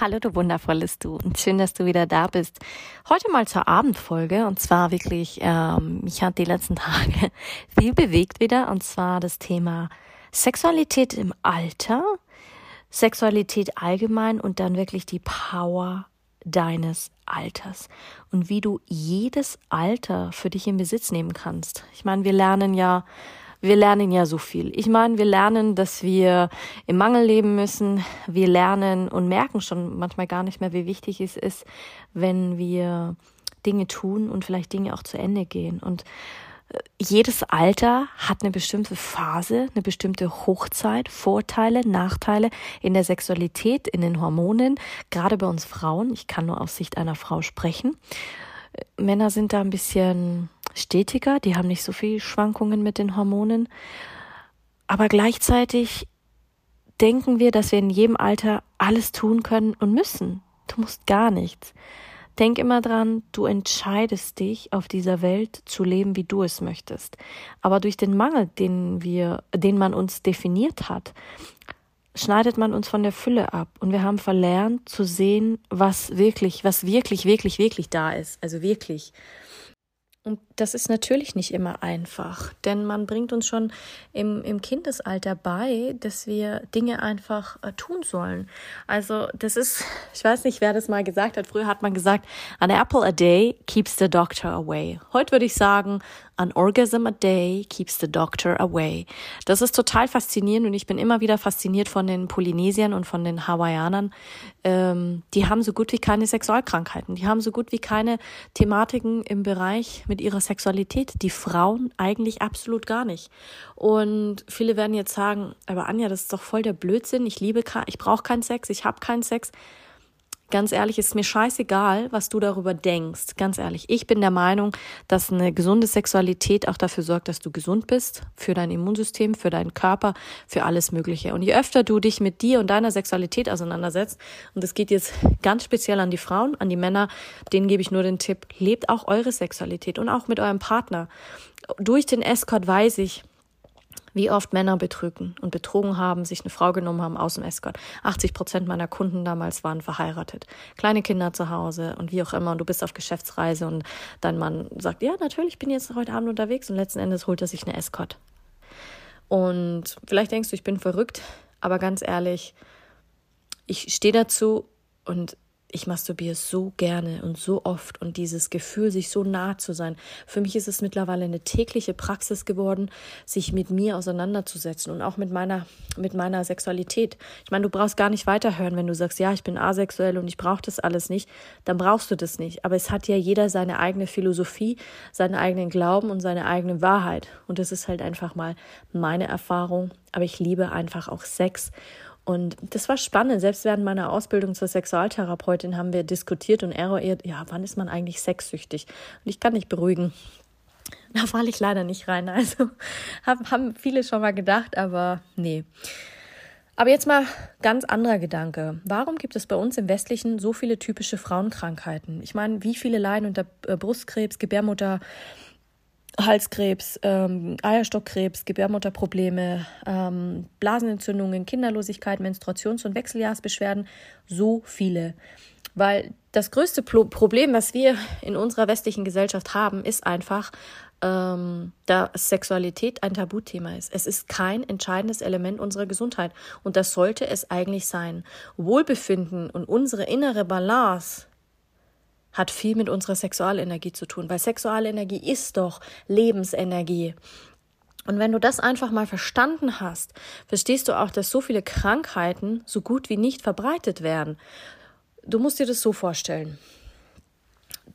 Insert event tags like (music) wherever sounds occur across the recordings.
Hallo, du wundervolles Du und schön, dass du wieder da bist. Heute mal zur Abendfolge und zwar wirklich, ähm, mich hat die letzten (laughs) Tage viel bewegt wieder und zwar das Thema Sexualität im Alter, Sexualität allgemein und dann wirklich die Power deines Alters und wie du jedes Alter für dich in Besitz nehmen kannst. Ich meine, wir lernen ja wir lernen ja so viel. Ich meine, wir lernen, dass wir im Mangel leben müssen. Wir lernen und merken schon manchmal gar nicht mehr, wie wichtig es ist, wenn wir Dinge tun und vielleicht Dinge auch zu Ende gehen. Und äh, jedes Alter hat eine bestimmte Phase, eine bestimmte Hochzeit, Vorteile, Nachteile in der Sexualität, in den Hormonen, gerade bei uns Frauen. Ich kann nur aus Sicht einer Frau sprechen. Äh, Männer sind da ein bisschen stetiger, die haben nicht so viel Schwankungen mit den Hormonen. Aber gleichzeitig denken wir, dass wir in jedem Alter alles tun können und müssen. Du musst gar nichts. Denk immer dran, du entscheidest dich, auf dieser Welt zu leben, wie du es möchtest. Aber durch den Mangel, den wir, den man uns definiert hat, schneidet man uns von der Fülle ab. Und wir haben verlernt zu sehen, was wirklich, was wirklich, wirklich, wirklich da ist. Also wirklich. Und das ist natürlich nicht immer einfach, denn man bringt uns schon im, im Kindesalter bei, dass wir Dinge einfach äh, tun sollen. Also das ist, (laughs) ich weiß nicht, wer das mal gesagt hat. Früher hat man gesagt, an apple a day keeps the doctor away. Heute würde ich sagen, an orgasm a day keeps the doctor away. Das ist total faszinierend und ich bin immer wieder fasziniert von den Polynesiern und von den Hawaiianern. Ähm, die haben so gut wie keine Sexualkrankheiten. Die haben so gut wie keine Thematiken im Bereich mit ihrer Sexualität. Die Frauen eigentlich absolut gar nicht. Und viele werden jetzt sagen, aber Anja, das ist doch voll der Blödsinn. Ich liebe, ich brauche keinen Sex, ich habe keinen Sex. Ganz ehrlich, ist mir scheißegal, was du darüber denkst. Ganz ehrlich, ich bin der Meinung, dass eine gesunde Sexualität auch dafür sorgt, dass du gesund bist, für dein Immunsystem, für deinen Körper, für alles Mögliche. Und je öfter du dich mit dir und deiner Sexualität auseinandersetzt, und das geht jetzt ganz speziell an die Frauen, an die Männer, denen gebe ich nur den Tipp, lebt auch eure Sexualität und auch mit eurem Partner. Durch den Escort weiß ich, wie oft Männer betrügen und betrogen haben, sich eine Frau genommen haben aus dem Escort. 80 Prozent meiner Kunden damals waren verheiratet. Kleine Kinder zu Hause und wie auch immer. Und du bist auf Geschäftsreise und dein Mann sagt, ja, natürlich, ich bin jetzt heute Abend unterwegs und letzten Endes holt er sich eine Escort. Und vielleicht denkst du, ich bin verrückt, aber ganz ehrlich, ich stehe dazu und ich masturbiere so gerne und so oft und dieses Gefühl, sich so nah zu sein. Für mich ist es mittlerweile eine tägliche Praxis geworden, sich mit mir auseinanderzusetzen und auch mit meiner, mit meiner Sexualität. Ich meine, du brauchst gar nicht weiterhören, wenn du sagst, ja, ich bin asexuell und ich brauche das alles nicht, dann brauchst du das nicht. Aber es hat ja jeder seine eigene Philosophie, seinen eigenen Glauben und seine eigene Wahrheit. Und das ist halt einfach mal meine Erfahrung. Aber ich liebe einfach auch Sex. Und das war spannend. Selbst während meiner Ausbildung zur Sexualtherapeutin haben wir diskutiert und eruiert, ja, wann ist man eigentlich sexsüchtig? Und ich kann nicht beruhigen. Da falle ich leider nicht rein. Also haben viele schon mal gedacht, aber nee. Aber jetzt mal ganz anderer Gedanke. Warum gibt es bei uns im Westlichen so viele typische Frauenkrankheiten? Ich meine, wie viele leiden unter äh, Brustkrebs, Gebärmutter, Halskrebs, ähm, Eierstockkrebs, Gebärmutterprobleme, ähm, Blasenentzündungen, Kinderlosigkeit, Menstruations- und Wechseljahrsbeschwerden, so viele. Weil das größte Pro Problem, was wir in unserer westlichen Gesellschaft haben, ist einfach, ähm, dass Sexualität ein Tabuthema ist. Es ist kein entscheidendes Element unserer Gesundheit und das sollte es eigentlich sein. Wohlbefinden und unsere innere Balance hat viel mit unserer Sexualenergie zu tun, weil Sexualenergie ist doch Lebensenergie. Und wenn du das einfach mal verstanden hast, verstehst du auch, dass so viele Krankheiten so gut wie nicht verbreitet werden. Du musst dir das so vorstellen.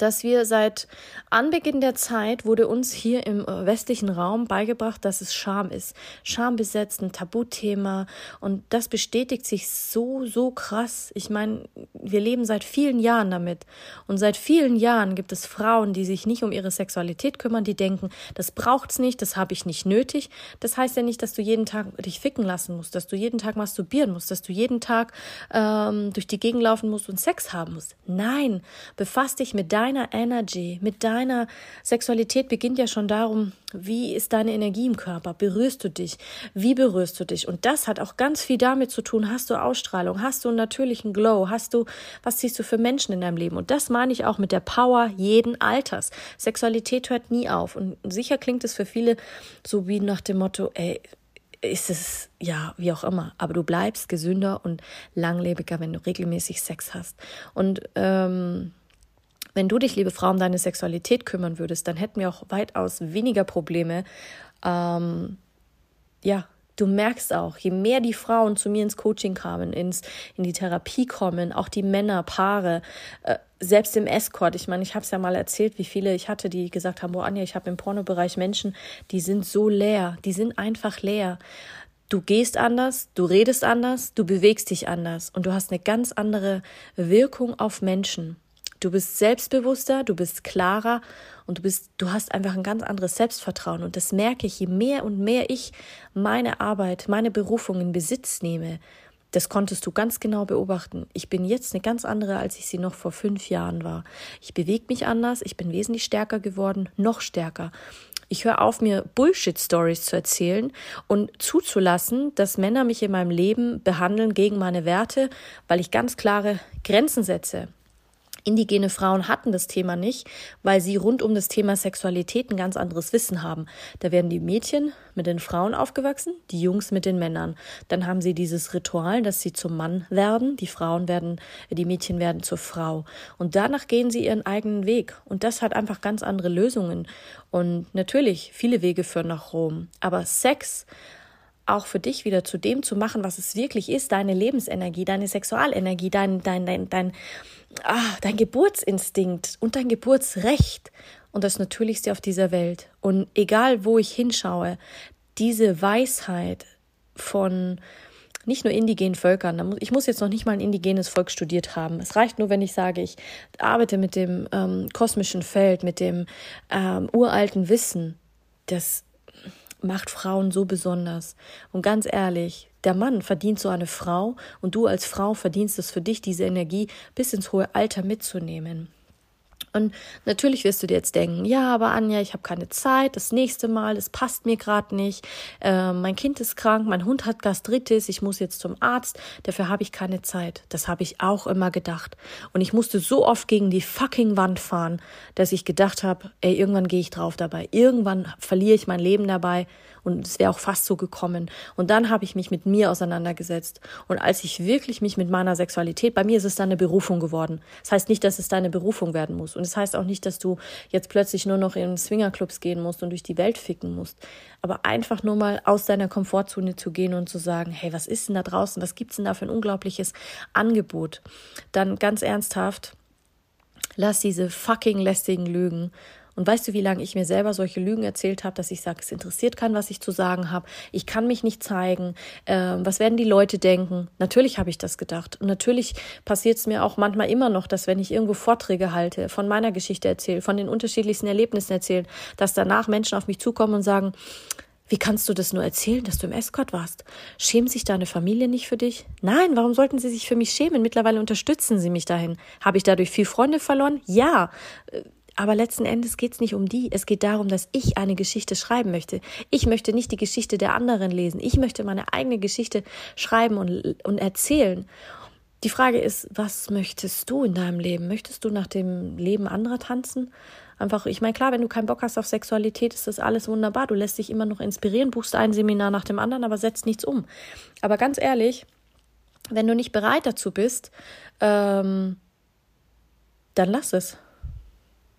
Dass wir seit Anbeginn der Zeit wurde uns hier im äh, westlichen Raum beigebracht, dass es Scham ist. Scham besetzt, ein Tabuthema und das bestätigt sich so, so krass. Ich meine, wir leben seit vielen Jahren damit und seit vielen Jahren gibt es Frauen, die sich nicht um ihre Sexualität kümmern, die denken, das braucht's nicht, das habe ich nicht nötig. Das heißt ja nicht, dass du jeden Tag dich ficken lassen musst, dass du jeden Tag masturbieren musst, dass du jeden Tag ähm, durch die Gegend laufen musst und Sex haben musst. Nein, befass dich mit deinem deiner Energy, mit deiner Sexualität beginnt ja schon darum, wie ist deine Energie im Körper? Berührst du dich? Wie berührst du dich? Und das hat auch ganz viel damit zu tun, hast du Ausstrahlung, hast du einen natürlichen Glow, hast du, was siehst du für Menschen in deinem Leben? Und das meine ich auch mit der Power jeden Alters. Sexualität hört nie auf. Und sicher klingt es für viele so wie nach dem Motto, ey, ist es ja wie auch immer, aber du bleibst gesünder und langlebiger, wenn du regelmäßig Sex hast. Und ähm, wenn du dich, liebe Frau, um deine Sexualität kümmern würdest, dann hätten wir auch weitaus weniger Probleme. Ähm, ja, du merkst auch, je mehr die Frauen zu mir ins Coaching kamen, ins, in die Therapie kommen, auch die Männer, Paare, äh, selbst im Escort. Ich meine, ich habe es ja mal erzählt, wie viele ich hatte, die gesagt haben, boah, Anja, ich habe im Pornobereich Menschen, die sind so leer, die sind einfach leer. Du gehst anders, du redest anders, du bewegst dich anders und du hast eine ganz andere Wirkung auf Menschen. Du bist selbstbewusster, du bist klarer und du bist, du hast einfach ein ganz anderes Selbstvertrauen. Und das merke ich, je mehr und mehr ich meine Arbeit, meine Berufung in Besitz nehme. Das konntest du ganz genau beobachten. Ich bin jetzt eine ganz andere, als ich sie noch vor fünf Jahren war. Ich bewege mich anders, ich bin wesentlich stärker geworden, noch stärker. Ich höre auf, mir Bullshit-Stories zu erzählen und zuzulassen, dass Männer mich in meinem Leben behandeln gegen meine Werte, weil ich ganz klare Grenzen setze. Indigene Frauen hatten das Thema nicht, weil sie rund um das Thema Sexualität ein ganz anderes Wissen haben. Da werden die Mädchen mit den Frauen aufgewachsen, die Jungs mit den Männern. Dann haben sie dieses Ritual, dass sie zum Mann werden, die Frauen werden, die Mädchen werden zur Frau. Und danach gehen sie ihren eigenen Weg. Und das hat einfach ganz andere Lösungen. Und natürlich, viele Wege führen nach Rom. Aber Sex auch für dich wieder zu dem zu machen, was es wirklich ist, deine Lebensenergie, deine Sexualenergie, dein, dein, dein, dein, ah, dein Geburtsinstinkt und dein Geburtsrecht und das Natürlichste auf dieser Welt. Und egal, wo ich hinschaue, diese Weisheit von nicht nur indigenen Völkern, ich muss jetzt noch nicht mal ein indigenes Volk studiert haben. Es reicht nur, wenn ich sage, ich arbeite mit dem ähm, kosmischen Feld, mit dem ähm, uralten Wissen. Das macht Frauen so besonders. Und ganz ehrlich, der Mann verdient so eine Frau und du als Frau verdienst es für dich, diese Energie bis ins hohe Alter mitzunehmen. Und natürlich wirst du dir jetzt denken, ja, aber Anja, ich habe keine Zeit, das nächste Mal, es passt mir gerade nicht, äh, mein Kind ist krank, mein Hund hat Gastritis, ich muss jetzt zum Arzt, dafür habe ich keine Zeit. Das habe ich auch immer gedacht. Und ich musste so oft gegen die fucking Wand fahren, dass ich gedacht habe, ey, irgendwann gehe ich drauf dabei, irgendwann verliere ich mein Leben dabei und es wäre auch fast so gekommen. Und dann habe ich mich mit mir auseinandergesetzt. Und als ich wirklich mich mit meiner Sexualität, bei mir ist es dann eine Berufung geworden. Das heißt nicht, dass es deine Berufung werden muss. Und es das heißt auch nicht, dass du jetzt plötzlich nur noch in Swingerclubs gehen musst und durch die Welt ficken musst. Aber einfach nur mal aus deiner Komfortzone zu gehen und zu sagen, hey, was ist denn da draußen? Was gibt's denn da für ein unglaubliches Angebot? Dann ganz ernsthaft, lass diese fucking lästigen Lügen und weißt du, wie lange ich mir selber solche Lügen erzählt habe, dass ich sage, es interessiert keinen, was ich zu sagen habe. Ich kann mich nicht zeigen. Ähm, was werden die Leute denken? Natürlich habe ich das gedacht. Und natürlich passiert es mir auch manchmal immer noch, dass wenn ich irgendwo Vorträge halte, von meiner Geschichte erzähle, von den unterschiedlichsten Erlebnissen erzähle, dass danach Menschen auf mich zukommen und sagen, wie kannst du das nur erzählen, dass du im Escort warst? Schämt sich deine Familie nicht für dich? Nein, warum sollten sie sich für mich schämen? Mittlerweile unterstützen sie mich dahin. Habe ich dadurch viel Freunde verloren? Ja. Aber letzten Endes geht es nicht um die. Es geht darum, dass ich eine Geschichte schreiben möchte. Ich möchte nicht die Geschichte der anderen lesen. Ich möchte meine eigene Geschichte schreiben und, und erzählen. Die Frage ist, was möchtest du in deinem Leben? Möchtest du nach dem Leben anderer tanzen? Einfach, ich meine, klar, wenn du keinen Bock hast auf Sexualität, ist das alles wunderbar. Du lässt dich immer noch inspirieren, buchst ein Seminar nach dem anderen, aber setzt nichts um. Aber ganz ehrlich, wenn du nicht bereit dazu bist, ähm, dann lass es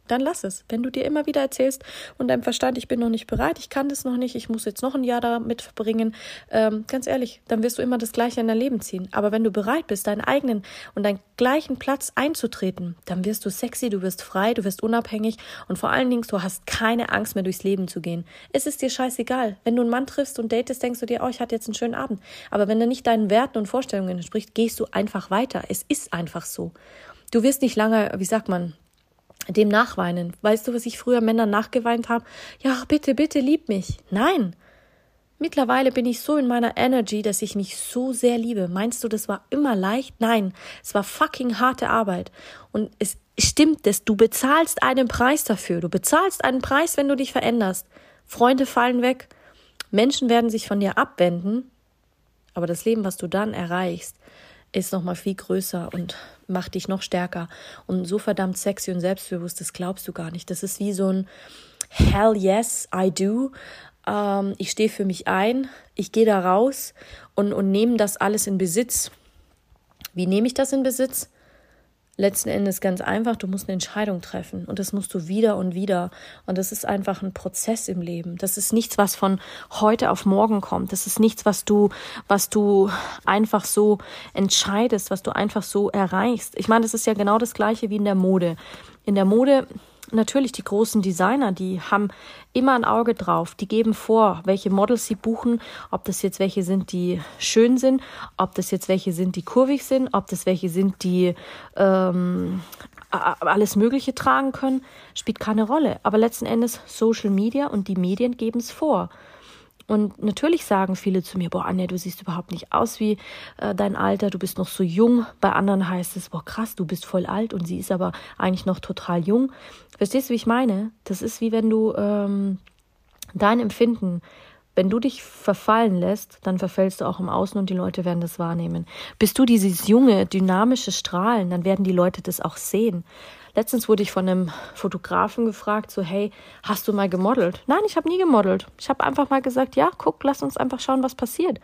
dann lass es. Wenn du dir immer wieder erzählst und deinem Verstand, ich bin noch nicht bereit, ich kann das noch nicht, ich muss jetzt noch ein Jahr damit verbringen, ähm, ganz ehrlich, dann wirst du immer das Gleiche in dein Leben ziehen. Aber wenn du bereit bist, deinen eigenen und deinen gleichen Platz einzutreten, dann wirst du sexy, du wirst frei, du wirst unabhängig und vor allen Dingen, du hast keine Angst mehr durchs Leben zu gehen. Es ist dir scheißegal. Wenn du einen Mann triffst und datest, denkst du dir, oh, ich hatte jetzt einen schönen Abend. Aber wenn er nicht deinen Werten und Vorstellungen entspricht, gehst du einfach weiter. Es ist einfach so. Du wirst nicht lange, wie sagt man, dem nachweinen. Weißt du, was ich früher Männern nachgeweint habe? Ja, bitte, bitte, lieb mich. Nein. Mittlerweile bin ich so in meiner Energy, dass ich mich so sehr liebe. Meinst du, das war immer leicht? Nein, es war fucking harte Arbeit. Und es stimmt dass du bezahlst einen Preis dafür. Du bezahlst einen Preis, wenn du dich veränderst. Freunde fallen weg, Menschen werden sich von dir abwenden, aber das Leben, was du dann erreichst, ist noch mal viel größer und macht dich noch stärker und so verdammt sexy und selbstbewusst, das glaubst du gar nicht. Das ist wie so ein Hell yes, I do. Ähm, ich stehe für mich ein, ich gehe da raus und, und nehme das alles in Besitz. Wie nehme ich das in Besitz? Letzten Endes ganz einfach, du musst eine Entscheidung treffen und das musst du wieder und wieder und das ist einfach ein Prozess im Leben. Das ist nichts, was von heute auf morgen kommt. Das ist nichts, was du was du einfach so entscheidest, was du einfach so erreichst. Ich meine, das ist ja genau das gleiche wie in der Mode. In der Mode natürlich die großen Designer, die haben immer ein Auge drauf. Die geben vor, welche Models sie buchen, ob das jetzt welche sind, die schön sind, ob das jetzt welche sind, die kurvig sind, ob das welche sind, die ähm, alles Mögliche tragen können, spielt keine Rolle. Aber letzten Endes Social Media und die Medien geben es vor. Und natürlich sagen viele zu mir, boah, Anja, du siehst überhaupt nicht aus wie äh, dein Alter, du bist noch so jung. Bei anderen heißt es, boah, krass, du bist voll alt und sie ist aber eigentlich noch total jung. Verstehst du, wie ich meine? Das ist wie wenn du ähm, dein Empfinden, wenn du dich verfallen lässt, dann verfällst du auch im Außen und die Leute werden das wahrnehmen. Bist du dieses junge, dynamische Strahlen, dann werden die Leute das auch sehen. Letztens wurde ich von einem Fotografen gefragt, so, hey, hast du mal gemodelt? Nein, ich habe nie gemodelt. Ich habe einfach mal gesagt, ja, guck, lass uns einfach schauen, was passiert.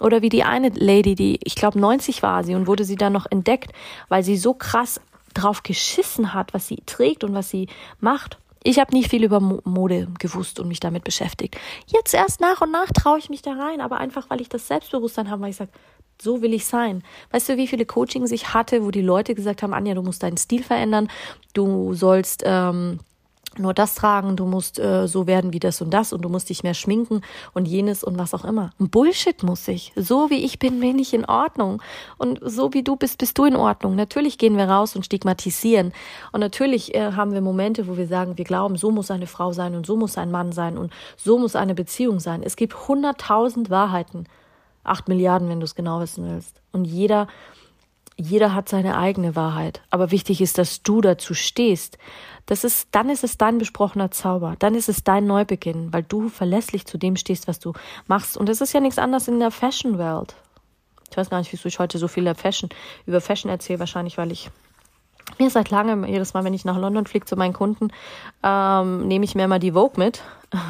Oder wie die eine Lady, die, ich glaube, 90 war sie und wurde sie dann noch entdeckt, weil sie so krass drauf geschissen hat, was sie trägt und was sie macht. Ich habe nie viel über Mode gewusst und mich damit beschäftigt. Jetzt erst nach und nach traue ich mich da rein, aber einfach, weil ich das Selbstbewusstsein habe, weil ich sage, so will ich sein. Weißt du, wie viele Coachings ich hatte, wo die Leute gesagt haben, Anja, du musst deinen Stil verändern, du sollst ähm, nur das tragen, du musst äh, so werden wie das und das und du musst dich mehr schminken und jenes und was auch immer. Bullshit muss ich. So wie ich bin, bin ich in Ordnung. Und so wie du bist, bist du in Ordnung. Natürlich gehen wir raus und stigmatisieren. Und natürlich äh, haben wir Momente, wo wir sagen, wir glauben, so muss eine Frau sein und so muss ein Mann sein und so muss eine Beziehung sein. Es gibt hunderttausend Wahrheiten. Acht Milliarden, wenn du es genau wissen willst. Und jeder, jeder hat seine eigene Wahrheit. Aber wichtig ist, dass du dazu stehst. Das ist, dann ist es dein besprochener Zauber. Dann ist es dein Neubeginn, weil du verlässlich zu dem stehst, was du machst. Und es ist ja nichts anderes in der Fashion World. Ich weiß gar nicht, wieso ich heute so viel Fashion, über Fashion erzähle. Wahrscheinlich, weil ich mir seit langem, jedes Mal, wenn ich nach London fliege zu meinen Kunden, ähm, nehme ich mir immer die Vogue mit. (laughs)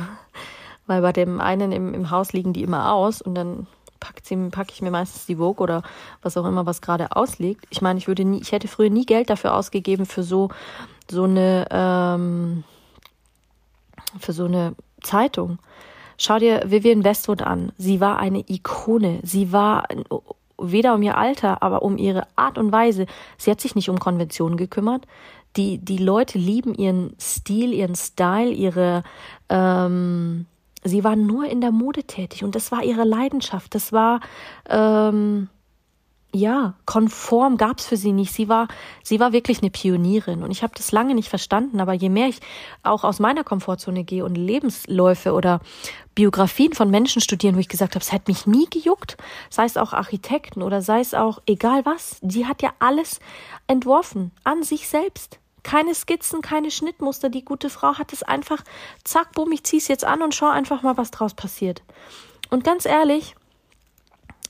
weil bei dem einen im, im Haus liegen die immer aus und dann packe ich mir meistens die Vogue oder was auch immer, was gerade ausliegt. Ich meine, ich würde nie, ich hätte früher nie Geld dafür ausgegeben für so, so eine, ähm, für so eine Zeitung. Schau dir Vivian Westwood an. Sie war eine Ikone. Sie war weder um ihr Alter, aber um ihre Art und Weise. Sie hat sich nicht um Konventionen gekümmert. Die, die Leute lieben ihren Stil, ihren Style, ihre, ähm, Sie war nur in der Mode tätig und das war ihre Leidenschaft. Das war ähm, ja konform gab's für sie nicht. Sie war sie war wirklich eine Pionierin und ich habe das lange nicht verstanden. Aber je mehr ich auch aus meiner Komfortzone gehe und Lebensläufe oder Biografien von Menschen studieren, wo ich gesagt habe, es hat mich nie gejuckt, sei es auch Architekten oder sei es auch egal was, sie hat ja alles entworfen an sich selbst. Keine Skizzen, keine Schnittmuster. Die gute Frau hat es einfach, zack, bumm, ich zieh's jetzt an und schau einfach mal, was draus passiert. Und ganz ehrlich,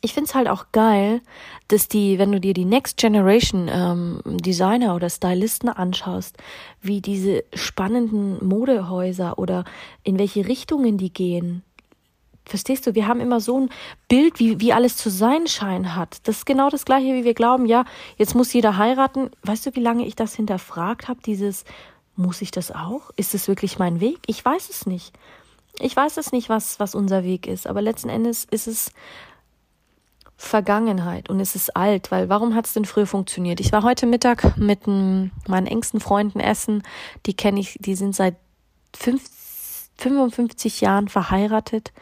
ich find's halt auch geil, dass die, wenn du dir die Next Generation ähm, Designer oder Stylisten anschaust, wie diese spannenden Modehäuser oder in welche Richtungen die gehen, Verstehst du? Wir haben immer so ein Bild, wie, wie alles zu sein scheinen hat. Das ist genau das Gleiche, wie wir glauben, ja, jetzt muss jeder heiraten. Weißt du, wie lange ich das hinterfragt habe, dieses Muss ich das auch? Ist es wirklich mein Weg? Ich weiß es nicht. Ich weiß es nicht, was, was unser Weg ist, aber letzten Endes ist es Vergangenheit und es ist alt, weil warum hat es denn früher funktioniert? Ich war heute Mittag mit meinen engsten Freunden essen, die kenne ich, die sind seit fünf, 55 Jahren verheiratet,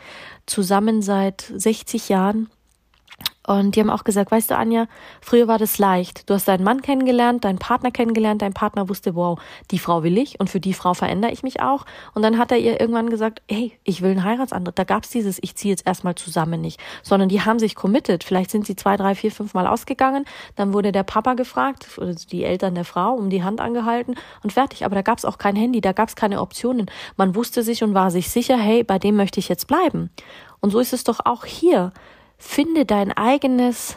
zusammen seit 60 Jahren und die haben auch gesagt, weißt du, Anja, früher war das leicht. Du hast deinen Mann kennengelernt, deinen Partner kennengelernt, dein Partner wusste, wow, die Frau will ich und für die Frau verändere ich mich auch. Und dann hat er ihr irgendwann gesagt, hey, ich will einen Heiratsantrag. Da gab's dieses, ich ziehe jetzt erstmal zusammen nicht. Sondern die haben sich committed. Vielleicht sind sie zwei, drei, vier, fünf Mal ausgegangen. Dann wurde der Papa gefragt, oder die Eltern der Frau, um die Hand angehalten und fertig. Aber da gab's auch kein Handy, da gab's keine Optionen. Man wusste sich und war sich sicher, hey, bei dem möchte ich jetzt bleiben. Und so ist es doch auch hier. Finde dein eigenes,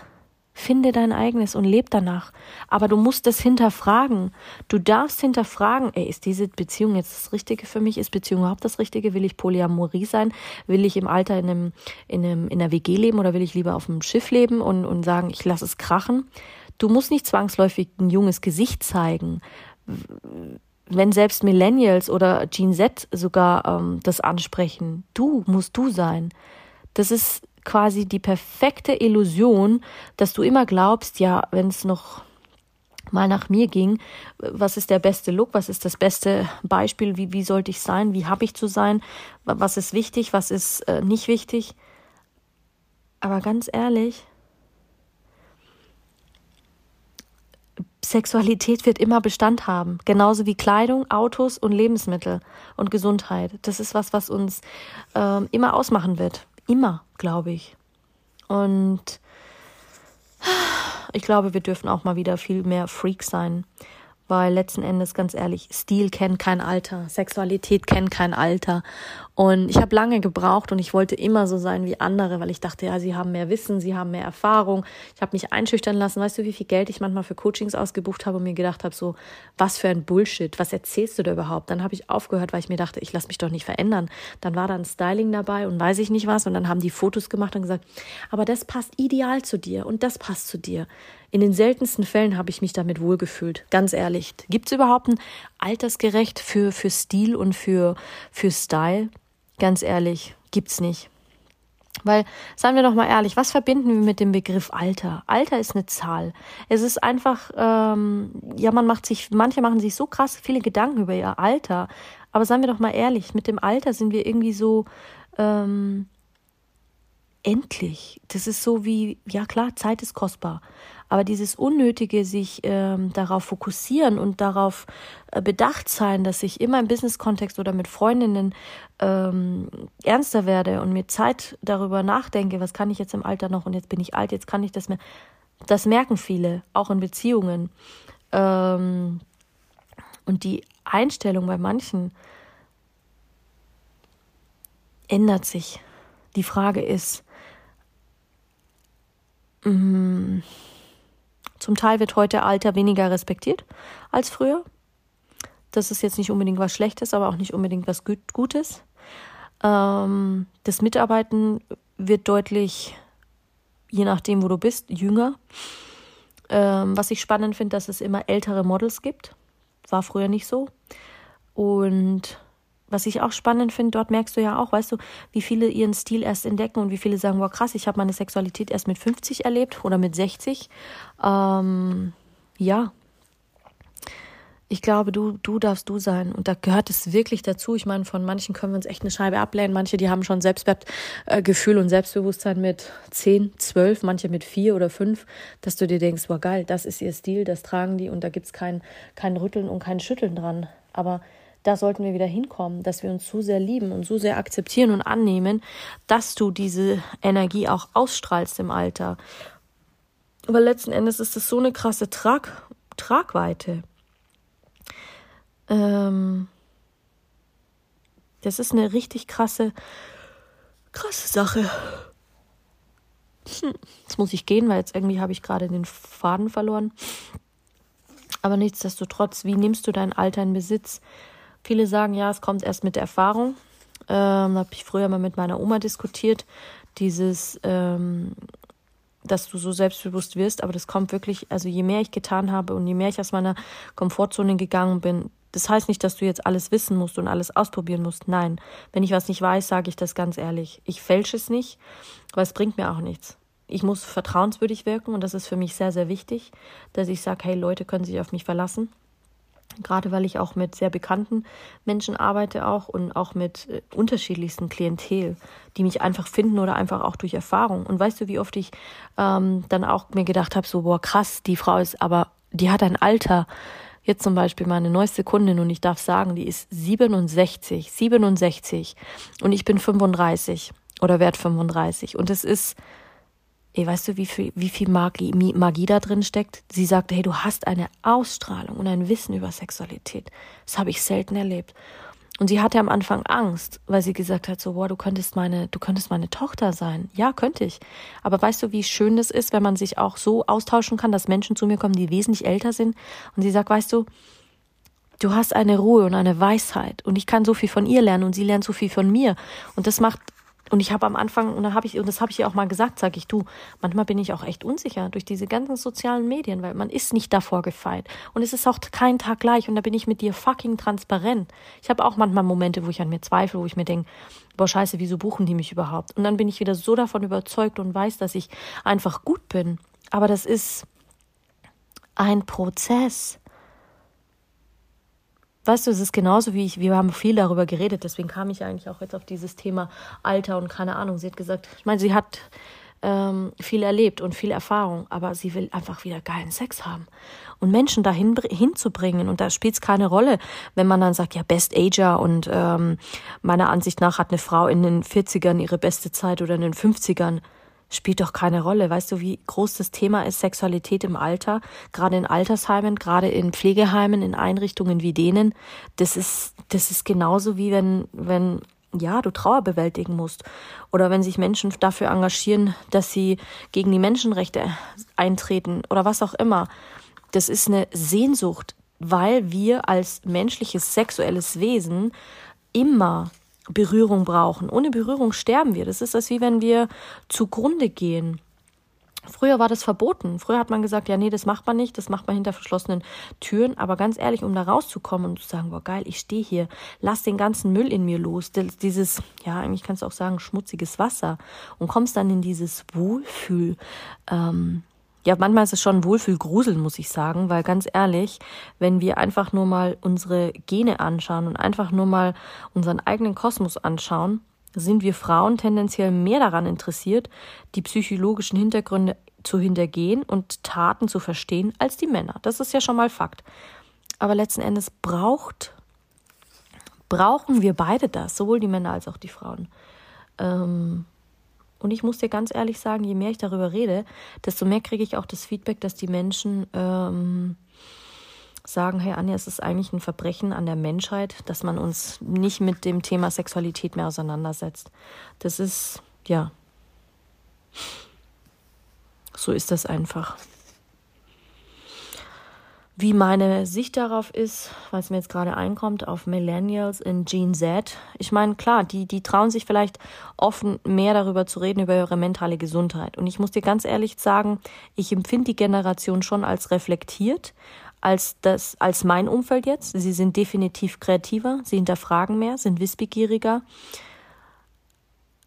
finde dein eigenes und leb danach. Aber du musst es hinterfragen. Du darfst hinterfragen, ey, ist diese Beziehung jetzt das Richtige für mich? Ist Beziehung überhaupt das Richtige? Will ich Polyamorie sein? Will ich im Alter in einem, in einem, in einer WG leben oder will ich lieber auf einem Schiff leben und, und sagen, ich lasse es krachen? Du musst nicht zwangsläufig ein junges Gesicht zeigen wenn selbst Millennials oder Gen Z sogar ähm, das ansprechen, du musst du sein. Das ist quasi die perfekte Illusion, dass du immer glaubst, ja, wenn es noch mal nach mir ging, was ist der beste Look, was ist das beste Beispiel, wie, wie sollte ich sein, wie habe ich zu sein, was ist wichtig, was ist äh, nicht wichtig. Aber ganz ehrlich, Sexualität wird immer Bestand haben, genauso wie Kleidung, Autos und Lebensmittel und Gesundheit. Das ist was, was uns äh, immer ausmachen wird. Immer, glaube ich. Und ich glaube, wir dürfen auch mal wieder viel mehr Freak sein weil letzten Endes, ganz ehrlich, Stil kennt kein Alter, Sexualität kennt kein Alter. Und ich habe lange gebraucht und ich wollte immer so sein wie andere, weil ich dachte, ja, sie haben mehr Wissen, sie haben mehr Erfahrung. Ich habe mich einschüchtern lassen. Weißt du, wie viel Geld ich manchmal für Coachings ausgebucht habe und mir gedacht habe, so, was für ein Bullshit, was erzählst du da überhaupt? Dann habe ich aufgehört, weil ich mir dachte, ich lasse mich doch nicht verändern. Dann war da ein Styling dabei und weiß ich nicht was und dann haben die Fotos gemacht und gesagt, aber das passt ideal zu dir und das passt zu dir. In den seltensten Fällen habe ich mich damit wohlgefühlt, ganz ehrlich. Gibt es überhaupt ein altersgerecht für, für Stil und für, für Style? Ganz ehrlich, gibt's nicht. Weil, seien wir doch mal ehrlich, was verbinden wir mit dem Begriff Alter? Alter ist eine Zahl. Es ist einfach, ähm, ja, man macht sich, manche machen sich so krass viele Gedanken über ihr Alter. Aber seien wir doch mal ehrlich, mit dem Alter sind wir irgendwie so, ähm, endlich. Das ist so wie, ja klar, Zeit ist kostbar. Aber dieses Unnötige, sich ähm, darauf fokussieren und darauf äh, bedacht sein, dass ich immer im Business-Kontext oder mit Freundinnen ähm, ernster werde und mir Zeit darüber nachdenke, was kann ich jetzt im Alter noch und jetzt bin ich alt, jetzt kann ich das mehr. Das merken viele, auch in Beziehungen. Ähm, und die Einstellung bei manchen ändert sich. Die Frage ist, mm, zum Teil wird heute Alter weniger respektiert als früher. Das ist jetzt nicht unbedingt was Schlechtes, aber auch nicht unbedingt was Gutes. Ähm, das Mitarbeiten wird deutlich, je nachdem, wo du bist, jünger. Ähm, was ich spannend finde, dass es immer ältere Models gibt. War früher nicht so. Und was ich auch spannend finde, dort merkst du ja auch, weißt du, wie viele ihren Stil erst entdecken und wie viele sagen, wow, krass, ich habe meine Sexualität erst mit 50 erlebt oder mit 60. Ähm, ja. Ich glaube, du, du darfst du sein. Und da gehört es wirklich dazu. Ich meine, von manchen können wir uns echt eine Scheibe ablehnen. Manche, die haben schon Selbstwertgefühl und Selbstbewusstsein mit 10, 12, manche mit 4 oder 5, dass du dir denkst, wow, geil, das ist ihr Stil, das tragen die und da gibt's kein, kein Rütteln und kein Schütteln dran. Aber da sollten wir wieder hinkommen, dass wir uns so sehr lieben und so sehr akzeptieren und annehmen, dass du diese Energie auch ausstrahlst im Alter. Aber letzten Endes ist es so eine krasse Trag Tragweite. Ähm, das ist eine richtig krasse, krasse Sache. Hm, jetzt muss ich gehen, weil jetzt irgendwie habe ich gerade den Faden verloren. Aber nichtsdestotrotz, wie nimmst du dein Alter in Besitz? Viele sagen, ja, es kommt erst mit der Erfahrung. Ähm, habe ich früher mal mit meiner Oma diskutiert. Dieses, ähm, dass du so selbstbewusst wirst, aber das kommt wirklich, also je mehr ich getan habe und je mehr ich aus meiner Komfortzone gegangen bin, Das heißt nicht, dass du jetzt alles wissen musst und alles ausprobieren musst. Nein, wenn ich was nicht weiß, sage ich das ganz ehrlich. Ich fälsche es nicht, weil es bringt mir auch nichts. Ich muss vertrauenswürdig wirken und das ist für mich sehr, sehr wichtig, dass ich sage, hey, Leute können sich auf mich verlassen gerade weil ich auch mit sehr bekannten Menschen arbeite auch und auch mit äh, unterschiedlichsten Klientel, die mich einfach finden oder einfach auch durch Erfahrung. Und weißt du, wie oft ich ähm, dann auch mir gedacht habe, so, boah, krass, die Frau ist aber, die hat ein Alter. Jetzt zum Beispiel meine neueste Kundin und ich darf sagen, die ist 67, 67 und ich bin 35 oder werde 35 und es ist Ey, weißt du, wie viel, wie viel Magie, Magie da drin steckt? Sie sagte, hey, du hast eine Ausstrahlung und ein Wissen über Sexualität. Das habe ich selten erlebt. Und sie hatte am Anfang Angst, weil sie gesagt hat, so, boah, du könntest meine, du könntest meine Tochter sein. Ja, könnte ich. Aber weißt du, wie schön das ist, wenn man sich auch so austauschen kann, dass Menschen zu mir kommen, die wesentlich älter sind. Und sie sagt, weißt du, du hast eine Ruhe und eine Weisheit. Und ich kann so viel von ihr lernen und sie lernt so viel von mir. Und das macht und ich habe am Anfang, und dann habe ich, und das habe ich ihr auch mal gesagt, sage ich, du, manchmal bin ich auch echt unsicher durch diese ganzen sozialen Medien, weil man ist nicht davor gefeit. Und es ist auch kein Tag gleich und da bin ich mit dir fucking transparent. Ich habe auch manchmal Momente, wo ich an mir zweifle, wo ich mir denke, boah, scheiße, wieso buchen die mich überhaupt? Und dann bin ich wieder so davon überzeugt und weiß, dass ich einfach gut bin. Aber das ist ein Prozess weißt du, es ist genauso wie ich, wir haben viel darüber geredet, deswegen kam ich eigentlich auch jetzt auf dieses Thema Alter und keine Ahnung. Sie hat gesagt, ich meine, sie hat ähm, viel erlebt und viel Erfahrung, aber sie will einfach wieder geilen Sex haben. Und Menschen dahin hinzubringen, und da spielt es keine Rolle, wenn man dann sagt, ja, Best Ager und ähm, meiner Ansicht nach hat eine Frau in den 40ern ihre beste Zeit oder in den 50ern spielt doch keine Rolle. Weißt du, wie groß das Thema ist, Sexualität im Alter, gerade in Altersheimen, gerade in Pflegeheimen, in Einrichtungen wie denen. Das ist, das ist genauso wie wenn, wenn, ja, du Trauer bewältigen musst. Oder wenn sich Menschen dafür engagieren, dass sie gegen die Menschenrechte eintreten oder was auch immer. Das ist eine Sehnsucht, weil wir als menschliches sexuelles Wesen immer Berührung brauchen. Ohne Berührung sterben wir. Das ist das wie wenn wir zugrunde gehen. Früher war das verboten. Früher hat man gesagt, ja, nee, das macht man nicht, das macht man hinter verschlossenen Türen. Aber ganz ehrlich, um da rauszukommen und zu sagen, boah, geil, ich stehe hier, lass den ganzen Müll in mir los, dieses, ja, eigentlich kannst du auch sagen, schmutziges Wasser und kommst dann in dieses Wohlfühl, ähm, ja, manchmal ist es schon Wohlfühlgrusel, muss ich sagen, weil ganz ehrlich, wenn wir einfach nur mal unsere Gene anschauen und einfach nur mal unseren eigenen Kosmos anschauen, sind wir Frauen tendenziell mehr daran interessiert, die psychologischen Hintergründe zu hintergehen und Taten zu verstehen, als die Männer. Das ist ja schon mal Fakt. Aber letzten Endes braucht, brauchen wir beide das, sowohl die Männer als auch die Frauen. Ähm, und ich muss dir ganz ehrlich sagen, je mehr ich darüber rede, desto mehr kriege ich auch das Feedback, dass die Menschen ähm, sagen, hey Anja, es ist eigentlich ein Verbrechen an der Menschheit, dass man uns nicht mit dem Thema Sexualität mehr auseinandersetzt. Das ist, ja, so ist das einfach wie meine Sicht darauf ist, was mir jetzt gerade einkommt, auf Millennials in Gen Z. Ich meine, klar, die, die trauen sich vielleicht offen mehr darüber zu reden, über ihre mentale Gesundheit. Und ich muss dir ganz ehrlich sagen, ich empfinde die Generation schon als reflektiert, als das, als mein Umfeld jetzt. Sie sind definitiv kreativer, sie hinterfragen mehr, sind wissbegieriger.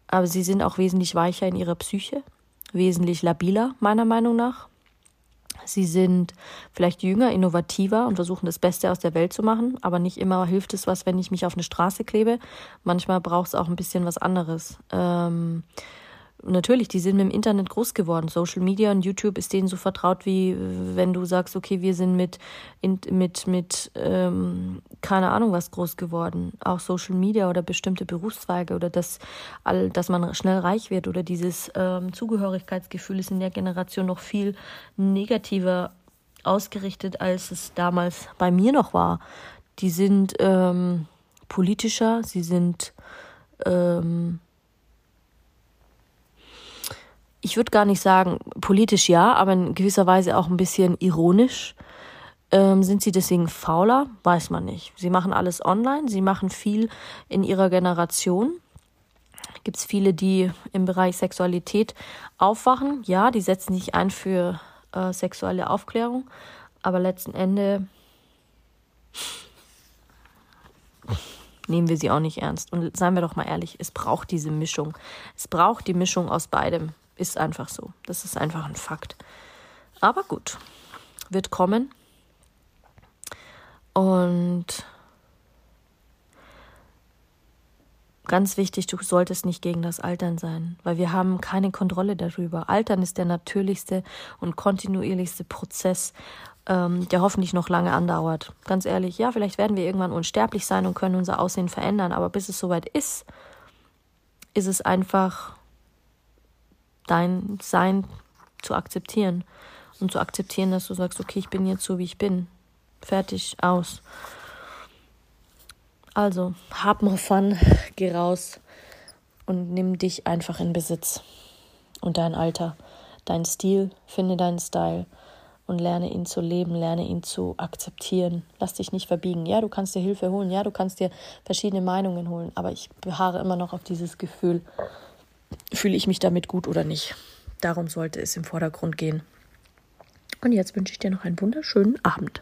Aber sie sind auch wesentlich weicher in ihrer Psyche, wesentlich labiler, meiner Meinung nach. Sie sind vielleicht jünger, innovativer und versuchen das Beste aus der Welt zu machen, aber nicht immer hilft es was, wenn ich mich auf eine Straße klebe. Manchmal braucht es auch ein bisschen was anderes. Ähm, natürlich, die sind mit dem Internet groß geworden. Social Media und YouTube ist denen so vertraut, wie wenn du sagst, okay, wir sind mit, mit, mit, ähm, keine Ahnung was groß geworden. Auch Social Media oder bestimmte Berufszweige oder das, all, dass man schnell reich wird oder dieses ähm, Zugehörigkeitsgefühl ist in der Generation noch viel negativer ausgerichtet, als es damals bei mir noch war. Die sind ähm, politischer, sie sind ähm, ich würde gar nicht sagen, politisch ja, aber in gewisser Weise auch ein bisschen ironisch. Ähm, sind sie deswegen fauler? Weiß man nicht. Sie machen alles online, sie machen viel in ihrer Generation. Gibt es viele, die im Bereich Sexualität aufwachen? Ja, die setzen sich ein für äh, sexuelle Aufklärung, aber letzten Endes nehmen wir sie auch nicht ernst. Und seien wir doch mal ehrlich, es braucht diese Mischung. Es braucht die Mischung aus beidem. Ist einfach so. Das ist einfach ein Fakt. Aber gut, wird kommen. Und ganz wichtig, du solltest nicht gegen das Altern sein, weil wir haben keine Kontrolle darüber. Altern ist der natürlichste und kontinuierlichste Prozess, ähm, der hoffentlich noch lange andauert. Ganz ehrlich, ja, vielleicht werden wir irgendwann unsterblich sein und können unser Aussehen verändern, aber bis es soweit ist, ist es einfach dein Sein zu akzeptieren und zu akzeptieren, dass du sagst, okay, ich bin jetzt so, wie ich bin. Fertig, aus. Also, hab mal Fun, geh raus und nimm dich einfach in Besitz und dein Alter, dein Stil, finde deinen Style und lerne ihn zu leben, lerne ihn zu akzeptieren. Lass dich nicht verbiegen. Ja, du kannst dir Hilfe holen, ja, du kannst dir verschiedene Meinungen holen, aber ich beharre immer noch auf dieses Gefühl, fühle ich mich damit gut oder nicht. Darum sollte es im Vordergrund gehen. Und jetzt wünsche ich dir noch einen wunderschönen Abend.